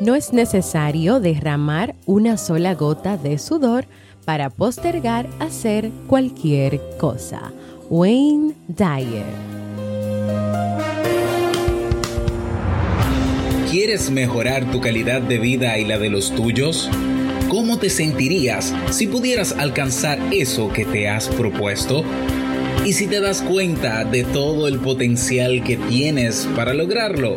No es necesario derramar una sola gota de sudor para postergar hacer cualquier cosa. Wayne Dyer. ¿Quieres mejorar tu calidad de vida y la de los tuyos? ¿Cómo te sentirías si pudieras alcanzar eso que te has propuesto? ¿Y si te das cuenta de todo el potencial que tienes para lograrlo?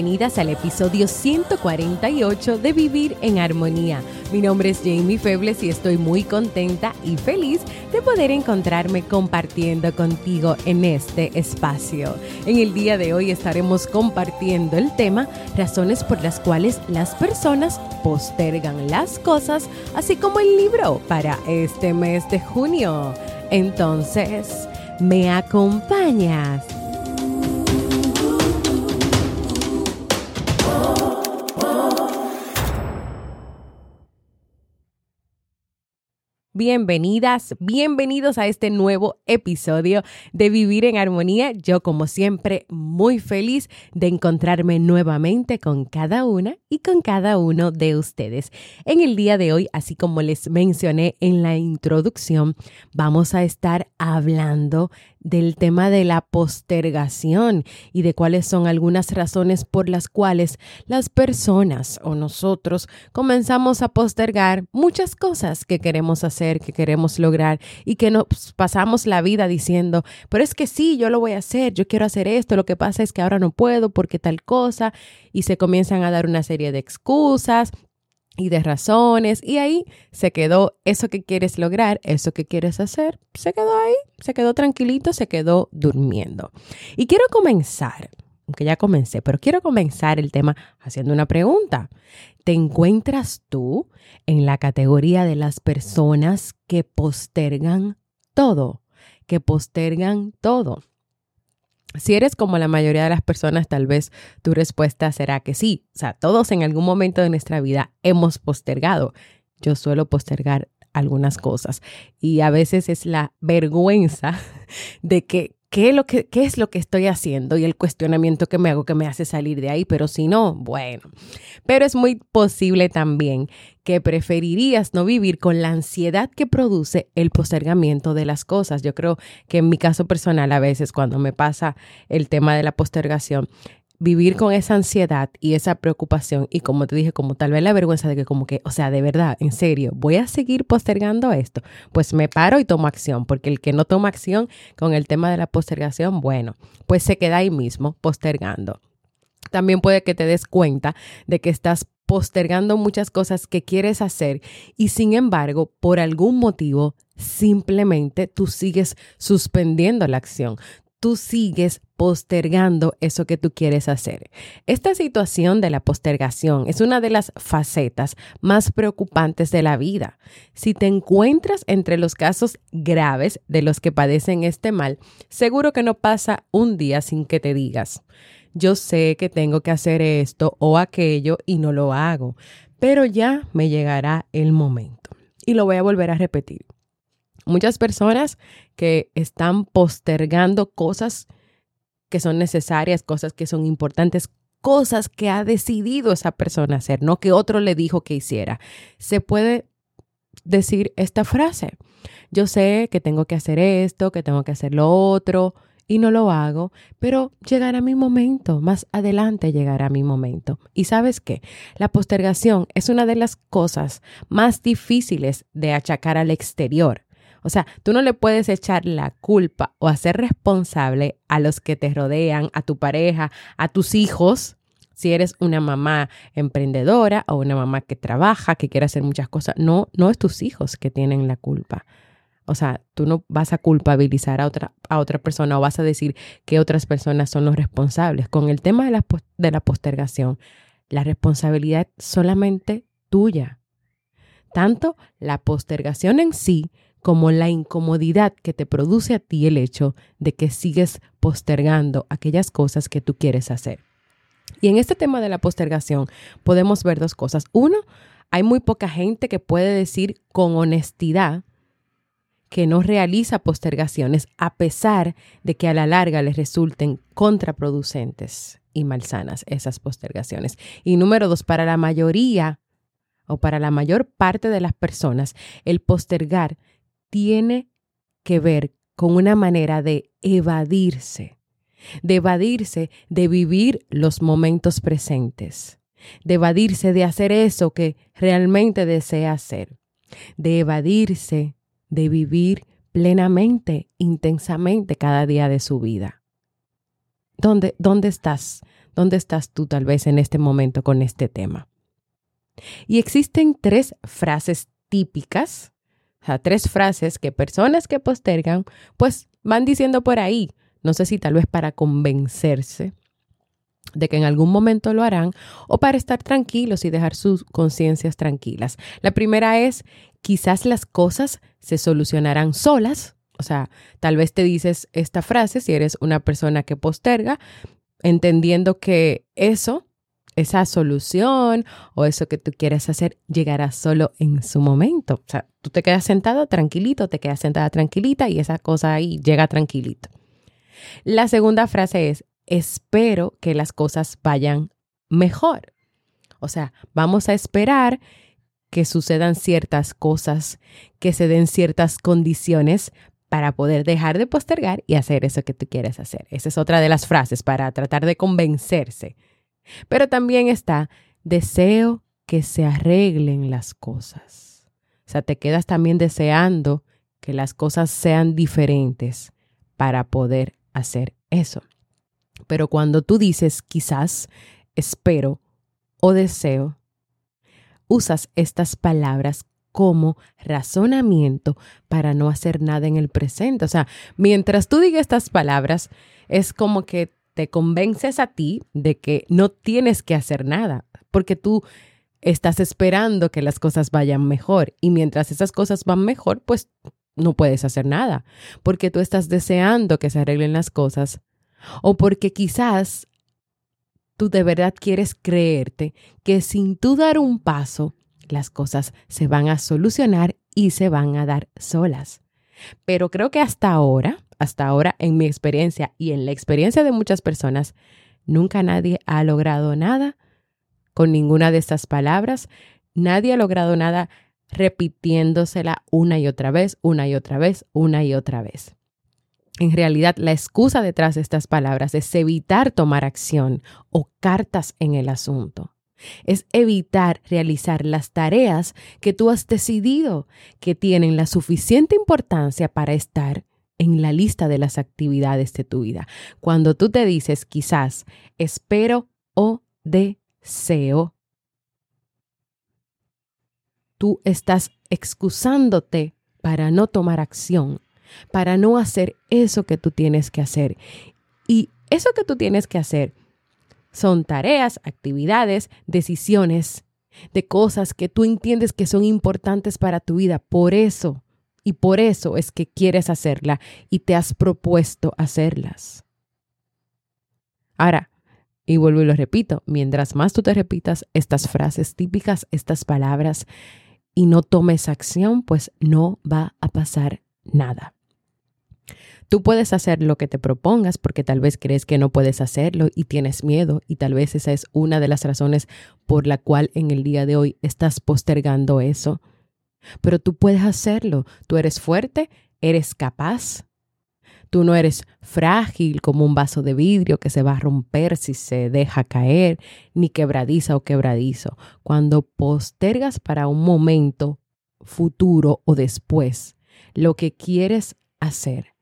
Bienvenidas al episodio 148 de Vivir en Armonía. Mi nombre es Jamie Febles y estoy muy contenta y feliz de poder encontrarme compartiendo contigo en este espacio. En el día de hoy estaremos compartiendo el tema razones por las cuales las personas postergan las cosas, así como el libro para este mes de junio. Entonces, ¿me acompañas? Bienvenidas, bienvenidos a este nuevo episodio de Vivir en Armonía. Yo como siempre muy feliz de encontrarme nuevamente con cada una y con cada uno de ustedes. En el día de hoy, así como les mencioné en la introducción, vamos a estar hablando del tema de la postergación y de cuáles son algunas razones por las cuales las personas o nosotros comenzamos a postergar muchas cosas que queremos hacer, que queremos lograr y que nos pasamos la vida diciendo, pero es que sí, yo lo voy a hacer, yo quiero hacer esto, lo que pasa es que ahora no puedo porque tal cosa y se comienzan a dar una serie de excusas y de razones y ahí se quedó eso que quieres lograr, eso que quieres hacer, se quedó ahí, se quedó tranquilito, se quedó durmiendo. Y quiero comenzar, aunque ya comencé, pero quiero comenzar el tema haciendo una pregunta. ¿Te encuentras tú en la categoría de las personas que postergan todo? Que postergan todo. Si eres como la mayoría de las personas, tal vez tu respuesta será que sí. O sea, todos en algún momento de nuestra vida hemos postergado. Yo suelo postergar algunas cosas y a veces es la vergüenza de que ¿Qué es, lo que, ¿qué es lo que estoy haciendo? Y el cuestionamiento que me hago que me hace salir de ahí, pero si no, bueno. Pero es muy posible también que preferirías no vivir con la ansiedad que produce el postergamiento de las cosas. Yo creo que en mi caso personal a veces cuando me pasa el tema de la postergación, vivir con esa ansiedad y esa preocupación y como te dije, como tal vez la vergüenza de que como que, o sea, de verdad, en serio, voy a seguir postergando esto, pues me paro y tomo acción, porque el que no toma acción con el tema de la postergación, bueno, pues se queda ahí mismo postergando. También puede que te des cuenta de que estás postergando muchas cosas que quieres hacer y sin embargo, por algún motivo, simplemente tú sigues suspendiendo la acción tú sigues postergando eso que tú quieres hacer. Esta situación de la postergación es una de las facetas más preocupantes de la vida. Si te encuentras entre los casos graves de los que padecen este mal, seguro que no pasa un día sin que te digas, yo sé que tengo que hacer esto o aquello y no lo hago, pero ya me llegará el momento. Y lo voy a volver a repetir. Muchas personas que están postergando cosas que son necesarias, cosas que son importantes, cosas que ha decidido esa persona hacer, no que otro le dijo que hiciera. Se puede decir esta frase, yo sé que tengo que hacer esto, que tengo que hacer lo otro, y no lo hago, pero llegará mi momento, más adelante llegará mi momento. Y sabes qué, la postergación es una de las cosas más difíciles de achacar al exterior. O sea, tú no le puedes echar la culpa o hacer responsable a los que te rodean, a tu pareja, a tus hijos, si eres una mamá emprendedora o una mamá que trabaja, que quiere hacer muchas cosas. No, no es tus hijos que tienen la culpa. O sea, tú no vas a culpabilizar a otra, a otra persona o vas a decir que otras personas son los responsables. Con el tema de la, de la postergación, la responsabilidad es solamente tuya. Tanto la postergación en sí como la incomodidad que te produce a ti el hecho de que sigues postergando aquellas cosas que tú quieres hacer. Y en este tema de la postergación podemos ver dos cosas. Uno, hay muy poca gente que puede decir con honestidad que no realiza postergaciones a pesar de que a la larga les resulten contraproducentes y malsanas esas postergaciones. Y número dos, para la mayoría o para la mayor parte de las personas, el postergar tiene que ver con una manera de evadirse, de evadirse de vivir los momentos presentes, de evadirse de hacer eso que realmente desea hacer, de evadirse de vivir plenamente, intensamente cada día de su vida. ¿Dónde, ¿Dónde estás? ¿Dónde estás tú tal vez en este momento con este tema? Y existen tres frases típicas, o sea, tres frases que personas que postergan, pues van diciendo por ahí, no sé si tal vez para convencerse de que en algún momento lo harán o para estar tranquilos y dejar sus conciencias tranquilas. La primera es, quizás las cosas se solucionarán solas. O sea, tal vez te dices esta frase si eres una persona que posterga, entendiendo que eso, esa solución o eso que tú quieres hacer llegará solo en su momento. O sea, tú te quedas sentado tranquilito, te quedas sentada tranquilita y esa cosa ahí llega tranquilito. La segunda frase es, espero que las cosas vayan mejor. O sea, vamos a esperar que sucedan ciertas cosas, que se den ciertas condiciones para poder dejar de postergar y hacer eso que tú quieres hacer. Esa es otra de las frases para tratar de convencerse. Pero también está, deseo que se arreglen las cosas. O sea, te quedas también deseando que las cosas sean diferentes para poder hacer eso. Pero cuando tú dices quizás, espero o deseo, usas estas palabras como razonamiento para no hacer nada en el presente. O sea, mientras tú digas estas palabras, es como que te convences a ti de que no tienes que hacer nada, porque tú estás esperando que las cosas vayan mejor y mientras esas cosas van mejor, pues no puedes hacer nada, porque tú estás deseando que se arreglen las cosas o porque quizás tú de verdad quieres creerte que sin tú dar un paso, las cosas se van a solucionar y se van a dar solas. Pero creo que hasta ahora, hasta ahora en mi experiencia y en la experiencia de muchas personas, nunca nadie ha logrado nada con ninguna de estas palabras. Nadie ha logrado nada repitiéndosela una y otra vez, una y otra vez, una y otra vez. En realidad, la excusa detrás de estas palabras es evitar tomar acción o cartas en el asunto. Es evitar realizar las tareas que tú has decidido que tienen la suficiente importancia para estar en la lista de las actividades de tu vida. Cuando tú te dices quizás espero o deseo, tú estás excusándote para no tomar acción para no hacer eso que tú tienes que hacer. Y eso que tú tienes que hacer son tareas, actividades, decisiones de cosas que tú entiendes que son importantes para tu vida. Por eso, y por eso es que quieres hacerla y te has propuesto hacerlas. Ahora, y vuelvo y lo repito, mientras más tú te repitas estas frases típicas, estas palabras, y no tomes acción, pues no va a pasar nada. Tú puedes hacer lo que te propongas porque tal vez crees que no puedes hacerlo y tienes miedo y tal vez esa es una de las razones por la cual en el día de hoy estás postergando eso. Pero tú puedes hacerlo, tú eres fuerte, eres capaz. Tú no eres frágil como un vaso de vidrio que se va a romper si se deja caer, ni quebradiza o quebradizo. Cuando postergas para un momento futuro o después lo que quieres hacer,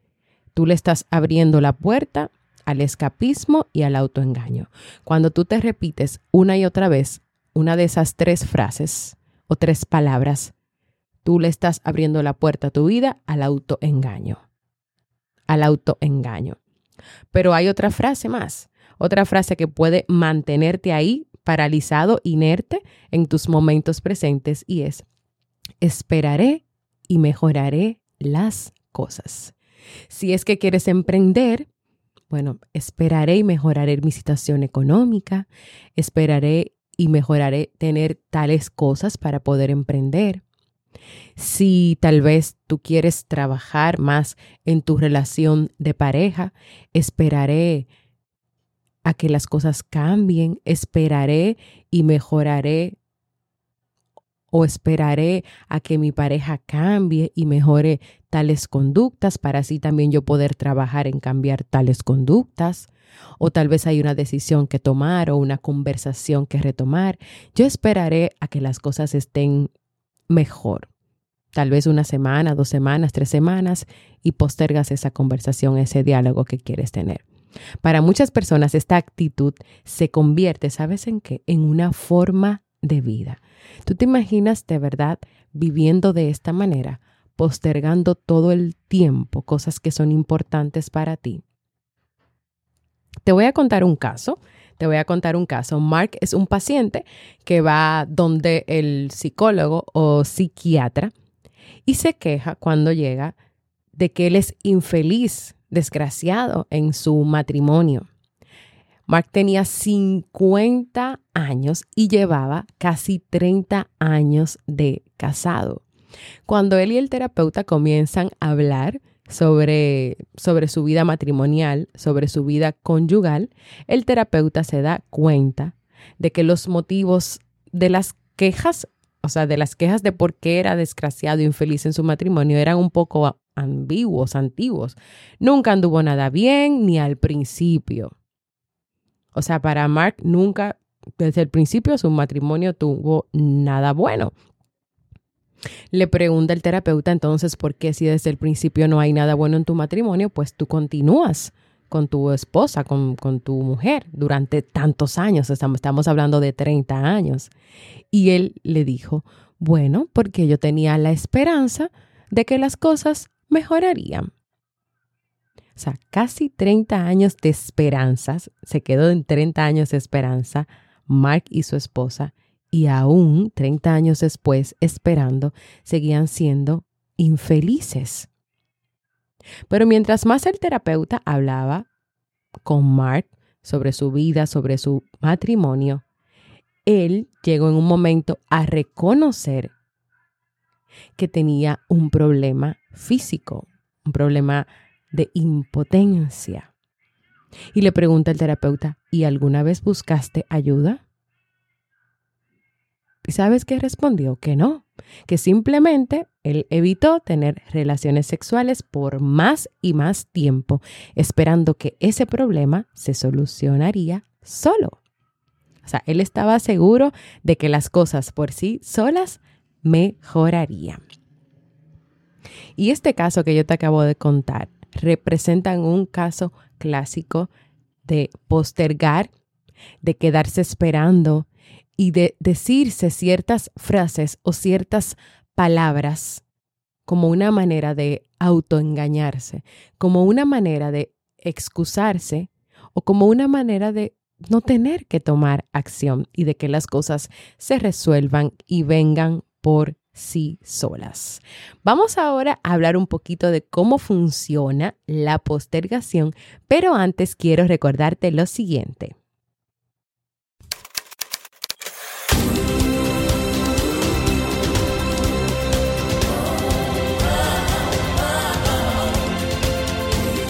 tú le estás abriendo la puerta al escapismo y al autoengaño. Cuando tú te repites una y otra vez una de esas tres frases o tres palabras, tú le estás abriendo la puerta a tu vida al autoengaño. Al autoengaño. Pero hay otra frase más, otra frase que puede mantenerte ahí paralizado, inerte en tus momentos presentes y es, esperaré y mejoraré las cosas. Si es que quieres emprender, bueno, esperaré y mejoraré mi situación económica, esperaré y mejoraré tener tales cosas para poder emprender. Si tal vez tú quieres trabajar más en tu relación de pareja, esperaré a que las cosas cambien, esperaré y mejoraré o esperaré a que mi pareja cambie y mejore tales conductas para así también yo poder trabajar en cambiar tales conductas. O tal vez hay una decisión que tomar o una conversación que retomar. Yo esperaré a que las cosas estén mejor. Tal vez una semana, dos semanas, tres semanas y postergas esa conversación, ese diálogo que quieres tener. Para muchas personas esta actitud se convierte, ¿sabes en qué? En una forma de vida. ¿Tú te imaginas de verdad viviendo de esta manera, postergando todo el tiempo cosas que son importantes para ti? Te voy a contar un caso. Te voy a contar un caso. Mark es un paciente que va donde el psicólogo o psiquiatra y se queja cuando llega de que él es infeliz, desgraciado en su matrimonio. Mark tenía 50 años y llevaba casi 30 años de casado. Cuando él y el terapeuta comienzan a hablar sobre, sobre su vida matrimonial, sobre su vida conyugal, el terapeuta se da cuenta de que los motivos de las quejas, o sea, de las quejas de por qué era desgraciado infeliz en su matrimonio, eran un poco ambiguos, antiguos. Nunca anduvo nada bien ni al principio. O sea, para Mark nunca, desde el principio, su matrimonio tuvo nada bueno. Le pregunta el terapeuta entonces por qué si desde el principio no hay nada bueno en tu matrimonio, pues tú continúas con tu esposa, con, con tu mujer durante tantos años, estamos, estamos hablando de 30 años. Y él le dijo, bueno, porque yo tenía la esperanza de que las cosas mejorarían. O sea, casi 30 años de esperanzas, se quedó en 30 años de esperanza, Mark y su esposa, y aún 30 años después, esperando, seguían siendo infelices. Pero mientras más el terapeuta hablaba con Mark sobre su vida, sobre su matrimonio, él llegó en un momento a reconocer que tenía un problema físico, un problema de impotencia. Y le pregunta el terapeuta, ¿y alguna vez buscaste ayuda? ¿Y sabes qué respondió? Que no, que simplemente él evitó tener relaciones sexuales por más y más tiempo, esperando que ese problema se solucionaría solo. O sea, él estaba seguro de que las cosas por sí solas mejorarían. Y este caso que yo te acabo de contar representan un caso clásico de postergar, de quedarse esperando y de decirse ciertas frases o ciertas palabras como una manera de autoengañarse, como una manera de excusarse o como una manera de no tener que tomar acción y de que las cosas se resuelvan y vengan por sí solas. Vamos ahora a hablar un poquito de cómo funciona la postergación, pero antes quiero recordarte lo siguiente.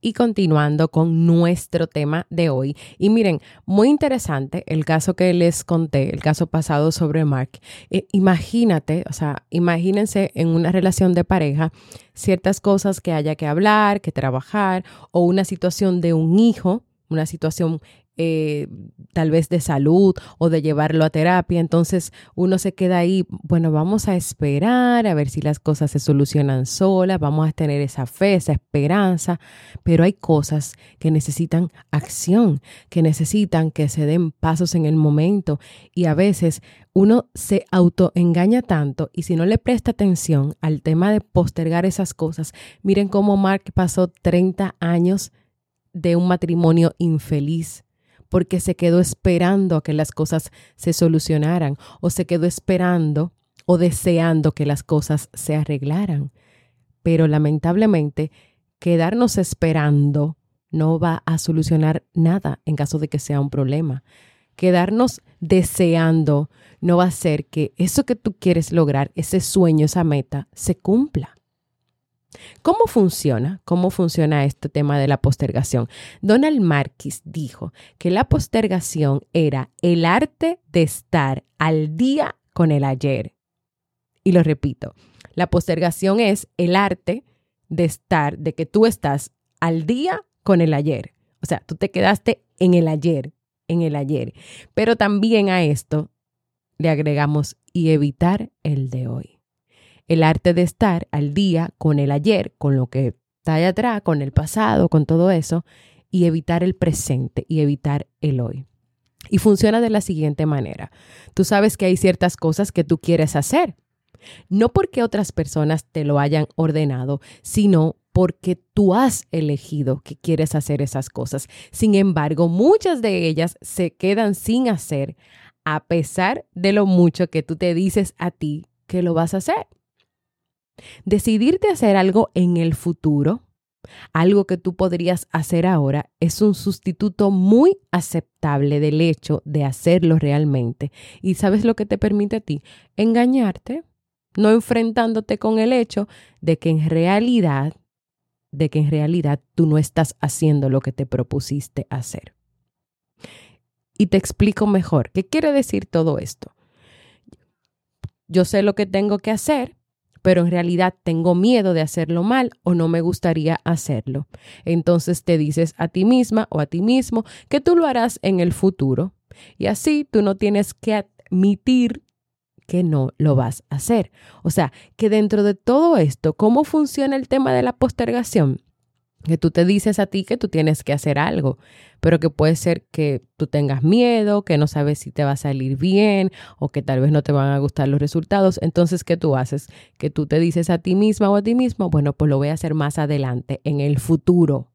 Y continuando con nuestro tema de hoy. Y miren, muy interesante el caso que les conté, el caso pasado sobre Mark. Eh, imagínate, o sea, imagínense en una relación de pareja ciertas cosas que haya que hablar, que trabajar, o una situación de un hijo, una situación eh, tal vez de salud o de llevarlo a terapia. Entonces uno se queda ahí, bueno, vamos a esperar a ver si las cosas se solucionan solas, vamos a tener esa fe, esa esperanza, pero hay cosas que necesitan acción, que necesitan que se den pasos en el momento. Y a veces uno se autoengaña tanto y si no le presta atención al tema de postergar esas cosas, miren cómo Mark pasó 30 años de un matrimonio infeliz porque se quedó esperando a que las cosas se solucionaran o se quedó esperando o deseando que las cosas se arreglaran. Pero lamentablemente, quedarnos esperando no va a solucionar nada en caso de que sea un problema. Quedarnos deseando no va a hacer que eso que tú quieres lograr, ese sueño, esa meta, se cumpla. ¿Cómo funciona? ¿Cómo funciona este tema de la postergación? Donald Marquis dijo que la postergación era el arte de estar al día con el ayer. Y lo repito, la postergación es el arte de estar, de que tú estás al día con el ayer. O sea, tú te quedaste en el ayer, en el ayer. Pero también a esto le agregamos y evitar el de hoy el arte de estar al día con el ayer, con lo que está allá atrás, con el pasado, con todo eso, y evitar el presente y evitar el hoy. Y funciona de la siguiente manera. Tú sabes que hay ciertas cosas que tú quieres hacer, no porque otras personas te lo hayan ordenado, sino porque tú has elegido que quieres hacer esas cosas. Sin embargo, muchas de ellas se quedan sin hacer a pesar de lo mucho que tú te dices a ti que lo vas a hacer. Decidirte hacer algo en el futuro, algo que tú podrías hacer ahora, es un sustituto muy aceptable del hecho de hacerlo realmente. ¿Y sabes lo que te permite a ti? Engañarte, no enfrentándote con el hecho de que en realidad, de que en realidad tú no estás haciendo lo que te propusiste hacer. Y te explico mejor. ¿Qué quiere decir todo esto? Yo sé lo que tengo que hacer, pero en realidad tengo miedo de hacerlo mal o no me gustaría hacerlo. Entonces te dices a ti misma o a ti mismo que tú lo harás en el futuro y así tú no tienes que admitir que no lo vas a hacer. O sea, que dentro de todo esto, ¿cómo funciona el tema de la postergación? Que tú te dices a ti que tú tienes que hacer algo, pero que puede ser que tú tengas miedo, que no sabes si te va a salir bien o que tal vez no te van a gustar los resultados. Entonces, ¿qué tú haces? Que tú te dices a ti misma o a ti mismo, bueno, pues lo voy a hacer más adelante, en el futuro,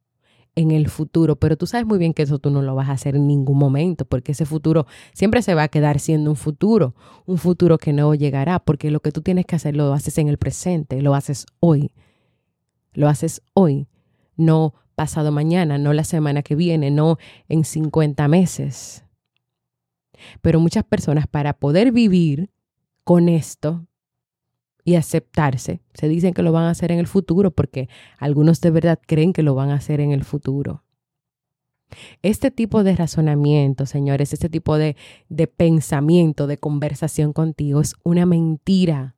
en el futuro, pero tú sabes muy bien que eso tú no lo vas a hacer en ningún momento, porque ese futuro siempre se va a quedar siendo un futuro, un futuro que no llegará, porque lo que tú tienes que hacer lo haces en el presente, lo haces hoy, lo haces hoy no pasado mañana, no la semana que viene, no en 50 meses. Pero muchas personas para poder vivir con esto y aceptarse, se dicen que lo van a hacer en el futuro porque algunos de verdad creen que lo van a hacer en el futuro. Este tipo de razonamiento, señores, este tipo de, de pensamiento, de conversación contigo es una mentira,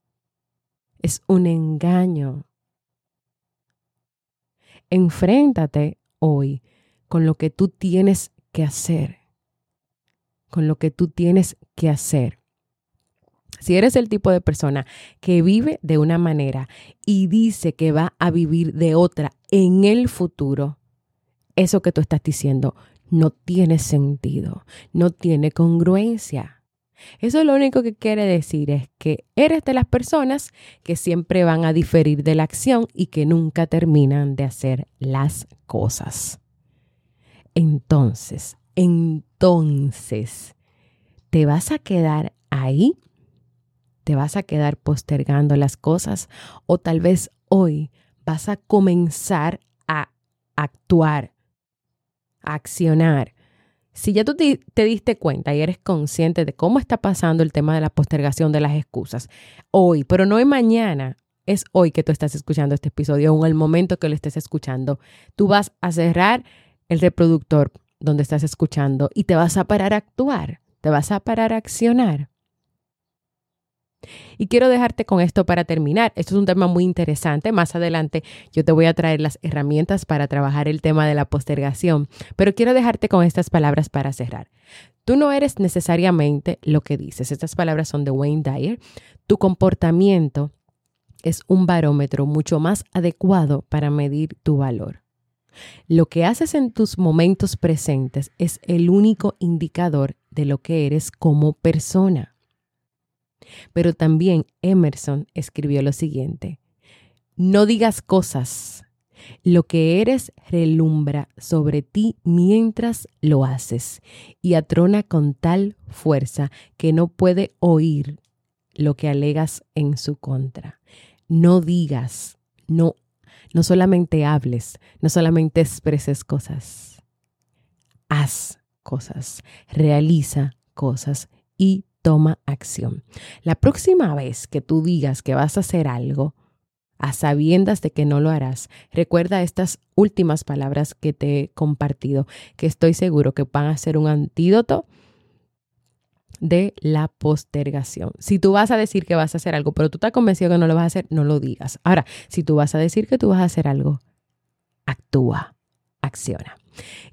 es un engaño. Enfréntate hoy con lo que tú tienes que hacer. Con lo que tú tienes que hacer. Si eres el tipo de persona que vive de una manera y dice que va a vivir de otra en el futuro, eso que tú estás diciendo no tiene sentido, no tiene congruencia. Eso lo único que quiere decir es que eres de las personas que siempre van a diferir de la acción y que nunca terminan de hacer las cosas. Entonces, entonces, ¿te vas a quedar ahí? te vas a quedar postergando las cosas o tal vez hoy vas a comenzar a actuar, a accionar. Si ya tú te, diste cuenta y eres consciente de cómo está pasando el tema de la postergación de las excusas hoy, pero no es mañana, es hoy que tú estás escuchando este episodio o en el momento que lo estés escuchando, tú vas a cerrar el reproductor donde estás escuchando y te vas a parar a actuar, te vas a parar a accionar. Y quiero dejarte con esto para terminar. Esto es un tema muy interesante. Más adelante yo te voy a traer las herramientas para trabajar el tema de la postergación, pero quiero dejarte con estas palabras para cerrar. Tú no eres necesariamente lo que dices. Estas palabras son de Wayne Dyer. Tu comportamiento es un barómetro mucho más adecuado para medir tu valor. Lo que haces en tus momentos presentes es el único indicador de lo que eres como persona. Pero también Emerson escribió lo siguiente, no digas cosas, lo que eres relumbra sobre ti mientras lo haces y atrona con tal fuerza que no puede oír lo que alegas en su contra. No digas, no, no solamente hables, no solamente expreses cosas, haz cosas, realiza cosas y toma acción. La próxima vez que tú digas que vas a hacer algo, a sabiendas de que no lo harás, recuerda estas últimas palabras que te he compartido, que estoy seguro que van a ser un antídoto de la postergación. Si tú vas a decir que vas a hacer algo, pero tú estás convencido que no lo vas a hacer, no lo digas. Ahora, si tú vas a decir que tú vas a hacer algo, actúa, acciona.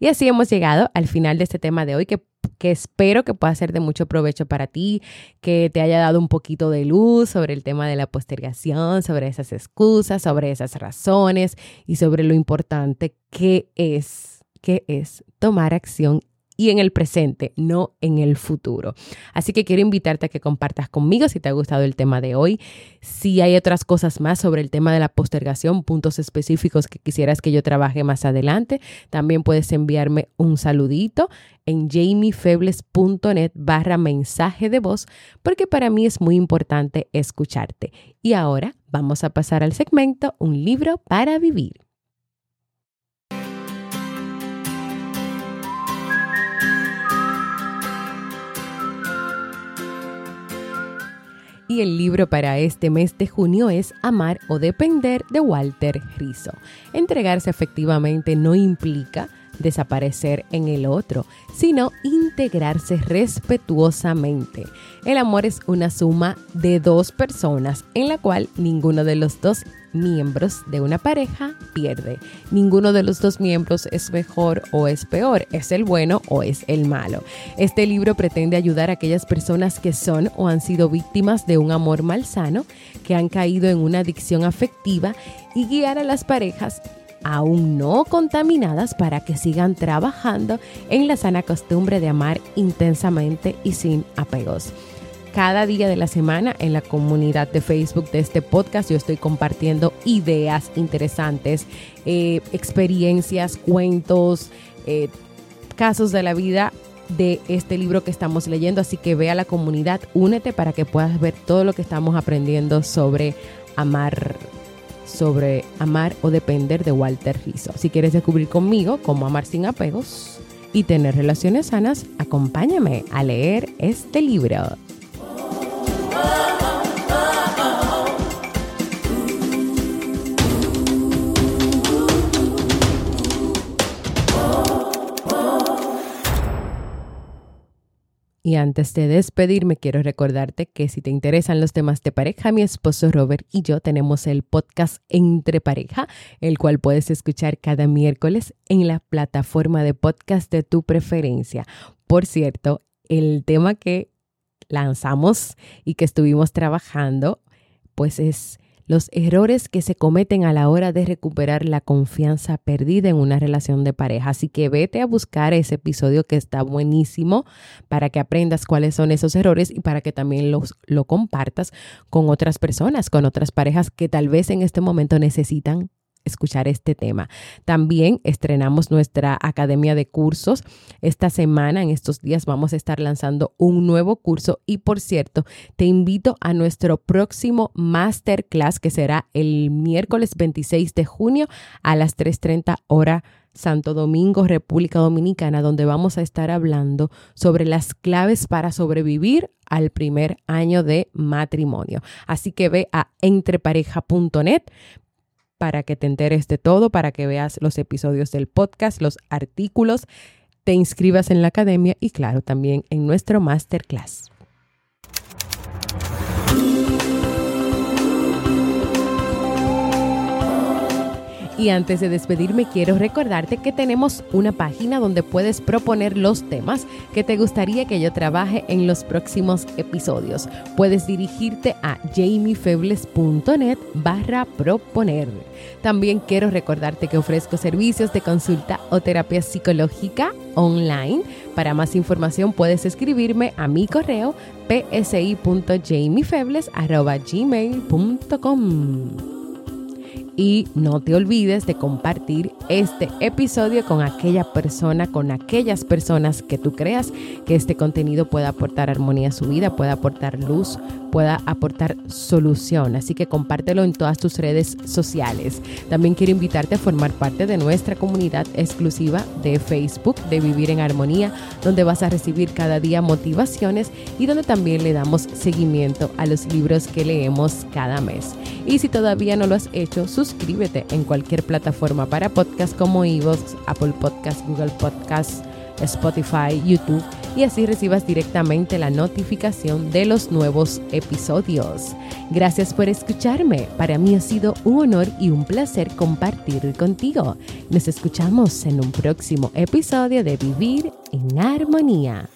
Y así hemos llegado al final de este tema de hoy que que espero que pueda ser de mucho provecho para ti, que te haya dado un poquito de luz sobre el tema de la postergación, sobre esas excusas, sobre esas razones y sobre lo importante que es, que es tomar acción y en el presente, no en el futuro. Así que quiero invitarte a que compartas conmigo si te ha gustado el tema de hoy. Si hay otras cosas más sobre el tema de la postergación, puntos específicos que quisieras que yo trabaje más adelante, también puedes enviarme un saludito en jamiefebles.net barra mensaje de voz, porque para mí es muy importante escucharte. Y ahora vamos a pasar al segmento Un libro para vivir. Y el libro para este mes de junio es Amar o Depender de Walter Rizzo. Entregarse efectivamente no implica desaparecer en el otro, sino integrarse respetuosamente. El amor es una suma de dos personas en la cual ninguno de los dos miembros de una pareja pierde. Ninguno de los dos miembros es mejor o es peor, es el bueno o es el malo. Este libro pretende ayudar a aquellas personas que son o han sido víctimas de un amor malsano, que han caído en una adicción afectiva y guiar a las parejas aún no contaminadas para que sigan trabajando en la sana costumbre de amar intensamente y sin apegos cada día de la semana en la comunidad de Facebook de este podcast. Yo estoy compartiendo ideas interesantes, eh, experiencias, cuentos, eh, casos de la vida de este libro que estamos leyendo. Así que ve a la comunidad, únete para que puedas ver todo lo que estamos aprendiendo sobre amar sobre amar o depender de Walter Rizzo. Si quieres descubrir conmigo cómo amar sin apegos y tener relaciones sanas, acompáñame a leer este libro. Y antes de despedirme, quiero recordarte que si te interesan los temas de pareja, mi esposo Robert y yo tenemos el podcast Entre Pareja, el cual puedes escuchar cada miércoles en la plataforma de podcast de tu preferencia. Por cierto, el tema que lanzamos y que estuvimos trabajando, pues es los errores que se cometen a la hora de recuperar la confianza perdida en una relación de pareja. Así que vete a buscar ese episodio que está buenísimo para que aprendas cuáles son esos errores y para que también los, lo compartas con otras personas, con otras parejas que tal vez en este momento necesitan escuchar este tema. También estrenamos nuestra academia de cursos. Esta semana, en estos días, vamos a estar lanzando un nuevo curso y por cierto, te invito a nuestro próximo masterclass que será el miércoles 26 de junio a las 3.30 hora Santo Domingo, República Dominicana, donde vamos a estar hablando sobre las claves para sobrevivir al primer año de matrimonio. Así que ve a entrepareja.net para que te enteres de todo, para que veas los episodios del podcast, los artículos, te inscribas en la academia y claro, también en nuestro masterclass. Y antes de despedirme, quiero recordarte que tenemos una página donde puedes proponer los temas que te gustaría que yo trabaje en los próximos episodios. Puedes dirigirte a jamiefebles.net barra proponer. También quiero recordarte que ofrezco servicios de consulta o terapia psicológica online. Para más información puedes escribirme a mi correo psi.jamiefebles.gmail.com y no te olvides de compartir este episodio con aquella persona, con aquellas personas que tú creas que este contenido pueda aportar armonía a su vida, pueda aportar luz, pueda aportar solución. Así que compártelo en todas tus redes sociales. También quiero invitarte a formar parte de nuestra comunidad exclusiva de Facebook de Vivir en Armonía, donde vas a recibir cada día motivaciones y donde también le damos seguimiento a los libros que leemos cada mes. Y si todavía no lo has hecho, suscríbete en cualquier plataforma para podcast como Evox, Apple Podcast, Google Podcast, Spotify, YouTube y así recibas directamente la notificación de los nuevos episodios. Gracias por escucharme. Para mí ha sido un honor y un placer compartir contigo. Nos escuchamos en un próximo episodio de Vivir en Armonía.